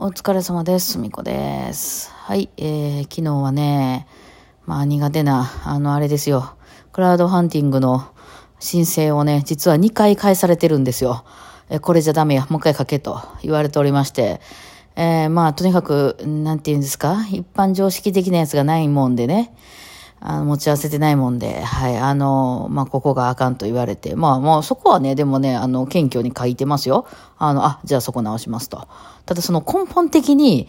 お疲れ様です。すみこです。はい、えー、昨日はね、まあ苦手な、あの、あれですよ。クラウドハンティングの申請をね、実は2回返されてるんですよ。え、これじゃダメや、もう一回書けと言われておりまして。えー、まあ、とにかく、なんて言うんですか？一般常識的なやつがないもんでね。あの、持ち合わせてないもんで、はい、あの、まあ、ここがあかんと言われて、まあ、もうそこはね、でもね、あの、謙虚に書いてますよ。あの、あ、じゃあそこ直しますと。ただその根本的に、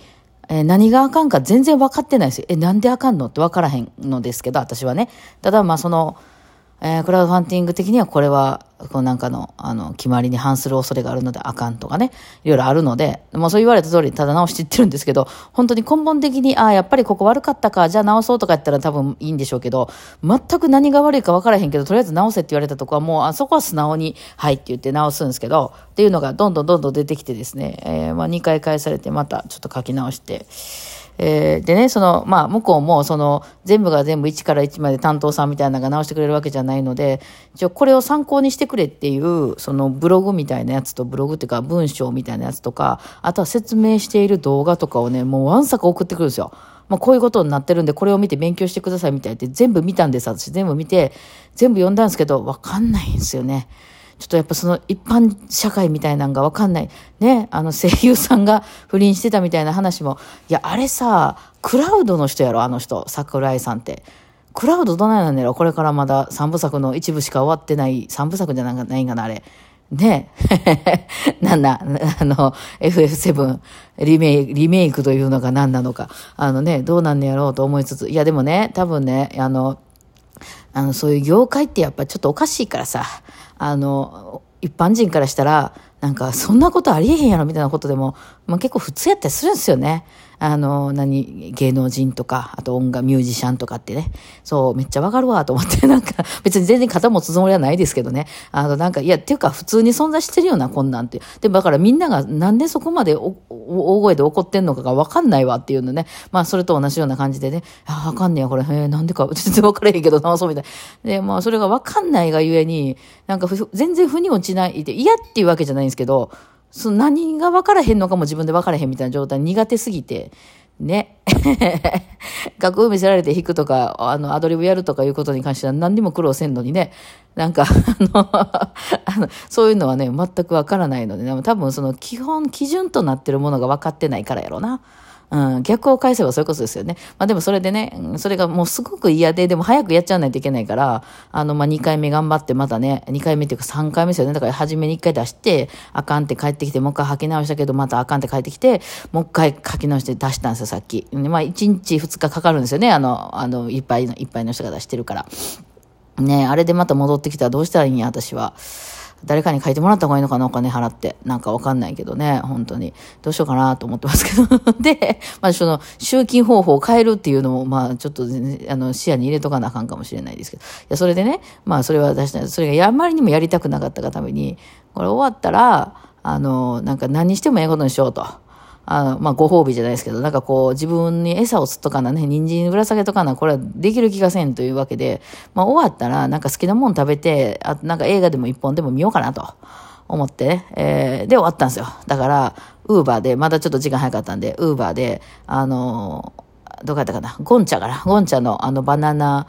えー何があかんか全然分かってないですよ。え、なんであかんのって分からへんのですけど、私はね。ただ、まあ、その、えークラウドファンディング的にはこれは、こうなんかの、あの、決まりに反する恐れがあるのであかんとかね、いろいろあるので、もうそう言われた通りにただ直していってるんですけど、本当に根本的に、ああ、やっぱりここ悪かったか、じゃあ直そうとかやったら多分いいんでしょうけど、全く何が悪いか分からへんけど、とりあえず直せって言われたとこはもう、あそこは素直に、はいって言って直すんですけど、っていうのがどんどんどんどん出てきてですね、えーまあ2回返されて、またちょっと書き直して、えーでね、その、まあ、向こうも、その、全部が全部1から1まで担当さんみたいなのが直してくれるわけじゃないので、一応これを参考にしてくれっていう、そのブログみたいなやつと、ブログっていうか文章みたいなやつとか、あとは説明している動画とかをね、もうわんさか送ってくるんですよ。まあ、こういうことになってるんで、これを見て勉強してくださいみたいって全部見たんです、私。全部見て、全部読んだんですけど、わかんないんですよね。ちょっとやっぱその一般社会みたいなのがわかんない。ね、あの声優さんが不倫してたみたいな話も、いや、あれさ、クラウドの人やろ、あの人、桜井さんって。クラウドどないなんやろこれからまだ三部作の一部しか終わってない、三部作じゃないんかな、あれ。ね なんだ、あの、FF7 リメイク、リメイクというのが何なのか。あのね、どうなんねやろうと思いつつ。いや、でもね、多分ね、あの、あの、そういう業界ってやっぱちょっとおかしいからさ、あの、一般人からしたら、なんか、そんなことありえへんやろみたいなことでも、まあ、結構普通やったりするんですよね。あの、何、芸能人とか、あと音楽、ミュージシャンとかってね。そう、めっちゃわかるわと思って、なんか、別に全然肩持つつもりはないですけどね。あの、なんか、いや、っていうか、普通に存在してるような、こんなんって。でも、だからみんながなんでそこまで大声で怒ってんのかがわかんないわっていうのね。まあ、それと同じような感じでね、あ、分かんねえや、これ、へえ、なんでか、全然分からへんけど、直そうみたいな。で、まあ、それが分かんないがゆえに、なんかふ、全然腑に落ちないで、嫌っていうわけじゃないんですけど、その何が分からへんのかも自分で分からへんみたいな状態苦手すぎて、ね。楽譜見せられて弾くとか、あの、アドリブやるとかいうことに関しては何にも苦労せんのにね。なんか、あの、そういうのはね、全くわからないので、でも多分その基本、基準となってるものが分かってないからやろうな。うん、逆を返せばそういうことですよね。まあでもそれでね、それがもうすごく嫌で、でも早くやっちゃわないといけないから、あの、まあ2回目頑張ってまたね、2回目っていうか3回目ですよね。だから初めに1回出して、あかんって帰ってきて、もう一回吐き直したけど、またあかんって帰ってきて、もう一回書き直して出したんですよ、さっき。まあ1日2日かかるんですよね。あの、あの、いっぱいの、いっぱいの人が出してるから。ねあれでまた戻ってきたらどうしたらいいんや、私は。誰かに書いてもらった方がいいのかな、お金払って。なんかわかんないけどね、本当に。どうしようかなと思ってますけど。で、まあ、その、集金方法を変えるっていうのも、まあ、ちょっとね、あの、視野に入れとかなあかんかもしれないですけど。いや、それでね、まあ、それは私ねそれがあまりにもやりたくなかったがために、これ終わったら、あの、なんか何にしてもええことにしようと。あの、まあ、ご褒美じゃないですけど、なんかこう、自分に餌を釣っとかなね、人参ぶら下げとかな、これはできる気がせんというわけで、まあ、終わったら、なんか好きなもん食べて、あなんか映画でも一本でも見ようかなと思ってね、えーで終わったんですよ。だから、ウーバーで、まだちょっと時間早かったんで、ウーバーで、あのーどこやったかな、ゴンチャから、ゴンチャのあのバナナ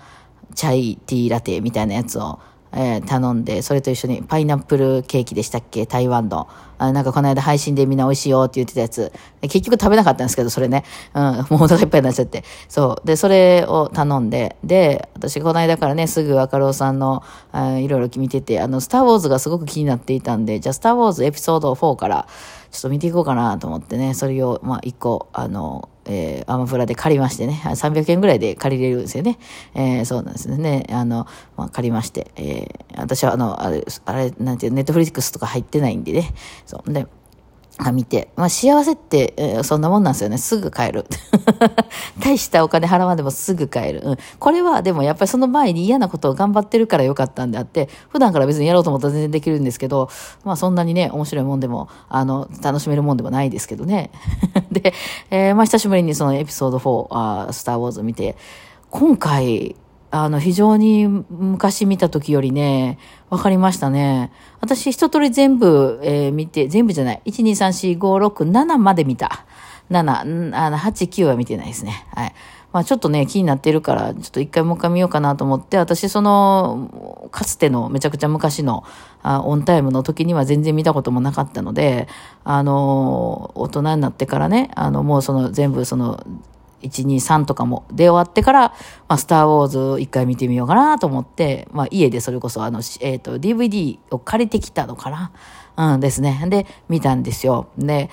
チャイティーラテみたいなやつを、えー頼んで、それと一緒にパイナップルケーキでしたっけ？台湾の。あなんかこの間配信でみんな美味しいよって言ってたやつ。結局食べなかったんですけど、それね。うん、もうお腹いっぱいになっちゃって。そう。で、それを頼んで、で、私この間からね、すぐ若郎さんの、あいろいろ見てて、あの、スターウォーズがすごく気になっていたんで、じゃあスターウォーズエピソード4から、ちょっと見ていこうかなと思ってね、それを、まあ、一個、あの、えーアマプラで借りましてね、300円ぐらいで借りれるんですよね。えーそうなんですね。あの、まあ、借りまして、えー私はあの、あれ、あれ、なんていう、ネットフリックスとか入ってないんでね。そう。で、あ見て。まあ、幸せって、えーそんなもんなんですよね。すぐ帰る。大したお金払わんでもすぐ帰る。うん。これは、でもやっぱりその前に嫌なことを頑張ってるからよかったんであって、普段から別にやろうと思ったら全然できるんですけど、まあそんなにね、面白いもんでも、あの、楽しめるもんでもないですけどね。で、えーまあ久しぶりにそのエピソード4、あースターウォーズ見て、今回、あの、非常に昔見た時よりね、わかりましたね。私一通り全部、えー見て、全部じゃない。1、2、3、4、5、6、7まで見た。7、あの、8、9は見てないですね。はい。まあちょっとね、気になってるから、ちょっと一回もう一回見ようかなと思って、私その、かつてのめちゃくちゃ昔のあオンタイムの時には全然見たこともなかったので、あの、大人になってからね、あの、もうその全部その、1、2、3とかも出終わってから、まあ、スター・ウォーズ一回見てみようかなと思って、まあ、家でそれこそ、あの、えっ、ー、と、DVD を借りてきたのかな？うんですね。で、見たんですよ。で、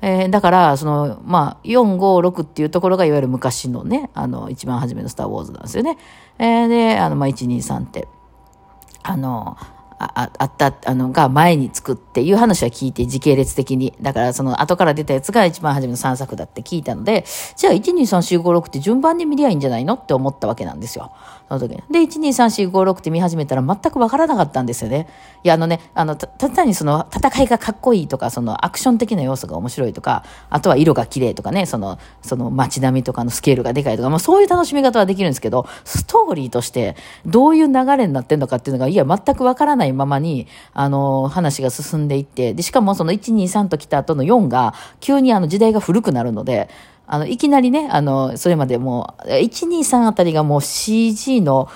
えー、だから、その、まあ、4、5、6っていうところがいわゆる昔のね、あの、一番初めのスター・ウォーズなんですよね。えー、で、あの、まあ、1、2、3って、あの、ああった、あの、が前につくっていう話は聞いて時系列的に。だからその後から出たやつが一番初めの3作だって聞いたので、じゃあ1、2、3、4、5、6って順番で見りゃいいんじゃないのって思ったわけなんですよ。その時に。で、1、2、3、4、5、6って見始めたら全くわからなかったんですよね。いや、あのね、あの、た、ただにその戦いがかっこいいとか、そのアクション的な要素が面白いとか、あとは色が綺麗とかね、その、その街並みとかのスケールがでかいとか、まあそういう楽しみ方はできるんですけど、ストーリーとしてどういう流れになってんのかっていうのが、いや、全くわからないままに、あの、話が進んでいって、で、しかもその1、2、3と来た後の4が、急にあの時代が古くなるので、あの、いきなりね、あの、それまでもう、1、2、3あたりがもう CG の、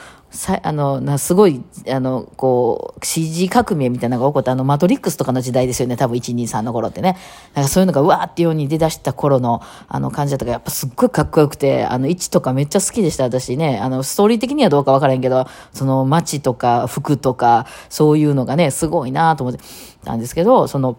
あの、な、すごい、あの、こう、CG 革命みたいなのが起こった、あの、マトリックスとかの時代ですよね、多分1、2、3の頃ってね。なんかそういうのがうわーってように出だした頃の、あの、感じだったから、やっぱすっごいかっこよくて、あの、位置とかめっちゃ好きでした、私ね。あの、ストーリー的にはどうかわからんけど、その街とか服とか、そういうのがね、すごいなと思ってたんですけど、その、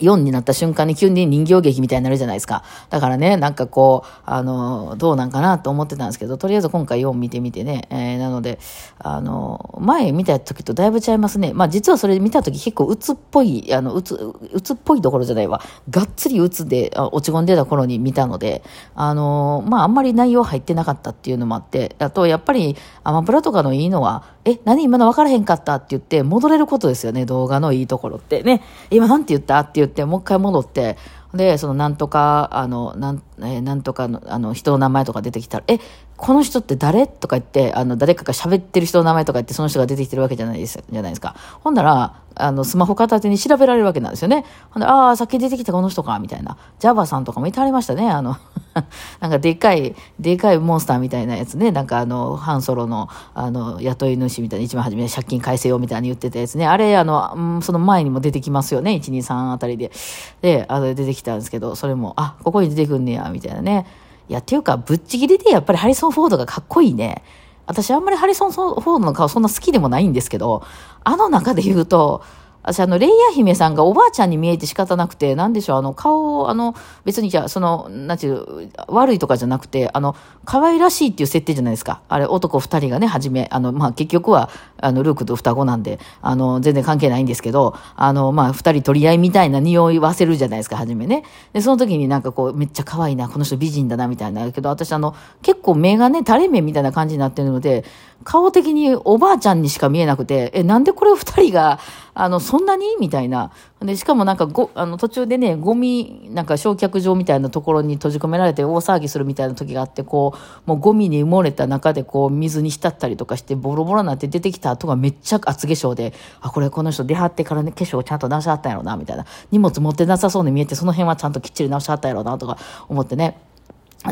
4になった瞬間に急に人形劇みたいになるじゃないですか。だからね、なんかこう、あの、どうなんかなと思ってたんですけど、とりあえず今回4見てみてね、えー、なので、あの、前見た時とだいぶちゃいますね。まあ実はそれ見た時結構鬱っぽい、あの、鬱、鬱っぽいところじゃないわ。がっつり鬱で落ち込んでた頃に見たので、あの、まああんまり内容入ってなかったっていうのもあって、あとやっぱりアマプラとかのいいのは、え、何今の分からへんかったって言って戻れることですよね、動画のいいところってね。今なんて言ったっていう言って、もう一回戻って、で、そのなんとか、あの、なん、えー、なんとかの、あの、人の名前とか出てきたら、え、この人って誰？とか言って、あの、誰かが喋ってる人の名前とか言って、その人が出てきてるわけじゃないです、じゃないですか。ほんなら、あの、スマホ片手に調べられるわけなんですよね。ほんで、ああ、さっき出てきたこの人か、みたいな。ジャバさんとかもいてはりましたね。あの なんかでっかい、でかいモンスターみたいなやつね。なんかあの、ハンソロの、あの、雇い主みたいな、一番初めに借金返せよみたいに言ってたやつね。あれ、あの、うんその前にも出てきますよね。1、2、3あたりで。で、あの、出てきたんですけど、それも、あ、ここに出てくんねや、みたいなね。いや、っていうか、ぶっちぎりでやっぱりハリソン・フォードがかっこいいね。私あんまりハリソン・フォードの顔そんな好きでもないんですけど、あの中で言うと、私、あの、レイヤー姫さんがおばあちゃんに見えて仕方なくて、なんでしょう、あの、顔を、あの、別にじゃあ、その、なんていう、悪いとかじゃなくて、あの、可愛らしいっていう設定じゃないですか。あれ、男二人がね、はじめ、あの、まあ、結局は、あの、ルークと双子なんで、あの、全然関係ないんですけど、あの、まあ、二人取り合いみたいな匂いわせるじゃないですか、はじめね。で、その時になんかこう、めっちゃ可愛いな、この人美人だな、みたいな。けど、私、あの、結構目がね、垂れ目みたいな感じになってるので、顔的におばあちゃんにしか見えなくて、え、なんでこれ二人が、あの、そそんなに？みたいな。で、しかもなんかご、あの、途中でね、ゴミ、なんか焼却場みたいなところに閉じ込められて大騒ぎするみたいな時があって、こう、もうゴミに埋もれた中でこう、水に浸ったりとかして、ボロボロになって出てきた後がめっちゃ厚化粧で、あ、これこの人出はってからね、化粧ちゃんと直しはったんやろな、みたいな。荷物持ってなさそうに見えて、その辺はちゃんときっちり直しはったんやろな、とか思ってね。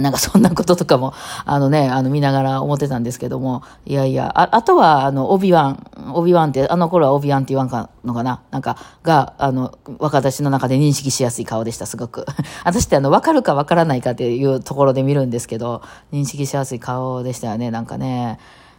なんかそんなこととかも、あのね、あの見ながら思ってたんですけども、いやいや、ああとは、あの、オビワン、オビワンって、あの頃はオビワンって言わんかのかな？なんか、が、あの、若私の中で認識しやすい顔でした、すごく。私ってあの、わかるかわからないかっていうところで見るんですけど、認識しやすい顔でしたよね、なんかね。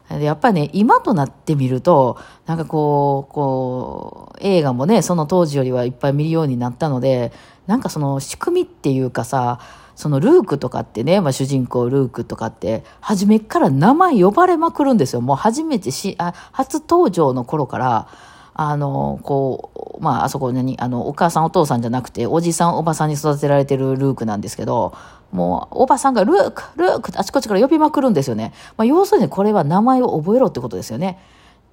やっぱりね、今となってみると、なんかこう、こう、映画もね、その当時よりはいっぱい見るようになったので、なんかその仕組みっていうかさ、そのルークとかってね、まあ、主人公ルークとかって、初めから名前呼ばれまくるんですよ。もう初めてし、あ、初登場の頃から、あの、こう、まあ、あそこに、あの、お母さんお父さんじゃなくて、おじさんおばさんに育てられてるルークなんですけど、もう、おばさんがルーク、ルークってあちこちから呼びまくるんですよね。まあ、要するにこれは名前を覚えろってことですよね。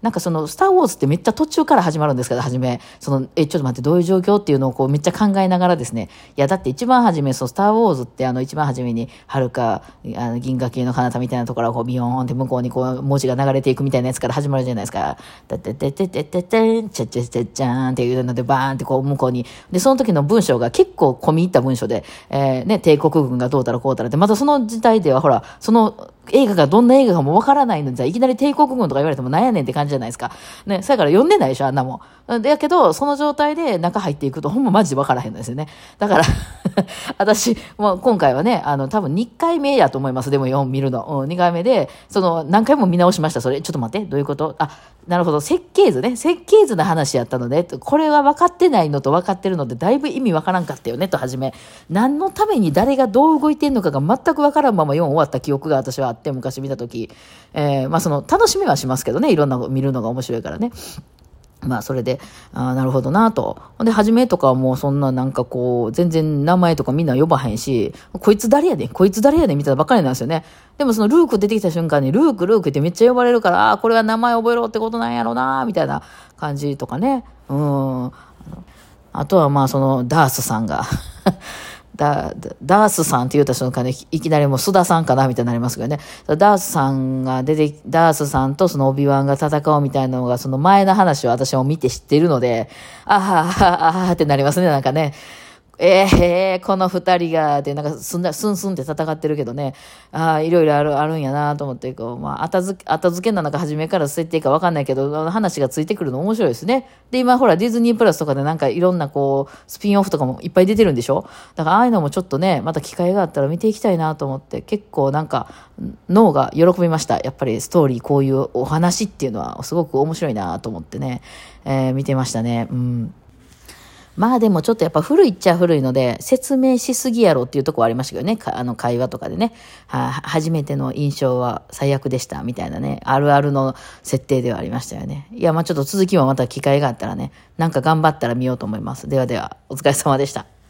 なんかその、スター・ウォーズってめっちゃ途中から始まるんですけど、初め、その、え、ちょっと待って、どういう状況っていうのをこう、めっちゃ考えながらですね、いや、だって一番初め、そう、スター・ウォーズってあの、一番初めに、はるか、あの、銀河系の彼方みたいなところがこう、ビヨーンって向こうにこう、文字が流れていくみたいなやつから始まるじゃないですか。てててててててん、ちゃちゃちゃちゃーんっていうので、バーンってこう、向こうに。で、その時の文章が結構込み入った文章で、えー、ね、帝国軍がどうたらこうたらって、またその時代ではほら、その、映画がどんな映画かもわからないのに、じゃいきなり帝国軍とか言われてもなんやねんって感じじゃないですか。ね、そやから読んでないでしょ、あんなもん。だけど、その状態で中入っていくと、ほんまマジでわからへんのですよね。だから 私、もう今回はね、あの、多分2回目やと思います。でも4見るの。うん、2回目で、その、何回も見直しました。それ、ちょっと待って、どういうこと？あ、なるほど、設計図ね。設計図の話やったので、これは分かってないのと分かってるので、だいぶ意味分からんかったよね、とはじめ。何のために誰がどう動いてんのかが全く分からんまま4終わった記憶が私はあって、昔見たとき。えー、まあその、楽しみはしますけどね、いろんな見るのが面白いからね。まあ、それで、ああ、なるほどなと。ほんで、はじめとかはもうそんななんかこう、全然名前とかみんな呼ばへんし、こいつ誰やねんこいつ誰やねんみたいなばっかりなんですよね。でもそのルーク出てきた瞬間に、ルーク、ルークってめっちゃ呼ばれるから、ああ、これは名前覚えろってことなんやろなみたいな感じとかね。うん。あとはまあ、その、ダースさんが ダダースさんって言った瞬間にいきなりもう須田さんかなみたいになりますけどね。ダースさんが出て、ダースさんとそのオビワンが戦うみたいなのがその前の話を私も見て知ってるので、あはあはあはあってなりますね、なんかね。ええー、この二人が、で、なんかすんだ、すんすんって戦ってるけどね、ああ、いろいろある、あるんやなと思って、こう、まあ、後付け、後付けなのか初めから設定かわかんないけど、話がついてくるの面白いですね。で、今ほら、ディズニープラスとかでなんかいろんなこう、スピンオフとかもいっぱい出てるんでしょ？だから、ああいうのもちょっとね、また機会があったら見ていきたいなと思って、結構なんか、脳が喜びました。やっぱりストーリー、こういうお話っていうのはすごく面白いなと思ってね、えー、見てましたね。うん。まあでもちょっとやっぱ古いっちゃ古いので、説明しすぎやろっていうとこはありましたけどね、あの会話とかでね、は初めての印象は最悪でしたみたいなね、あるあるの設定ではありましたよね。いや、まあちょっと続きはまた機会があったらね、なんか頑張ったら見ようと思います。ではでは、お疲れ様でした。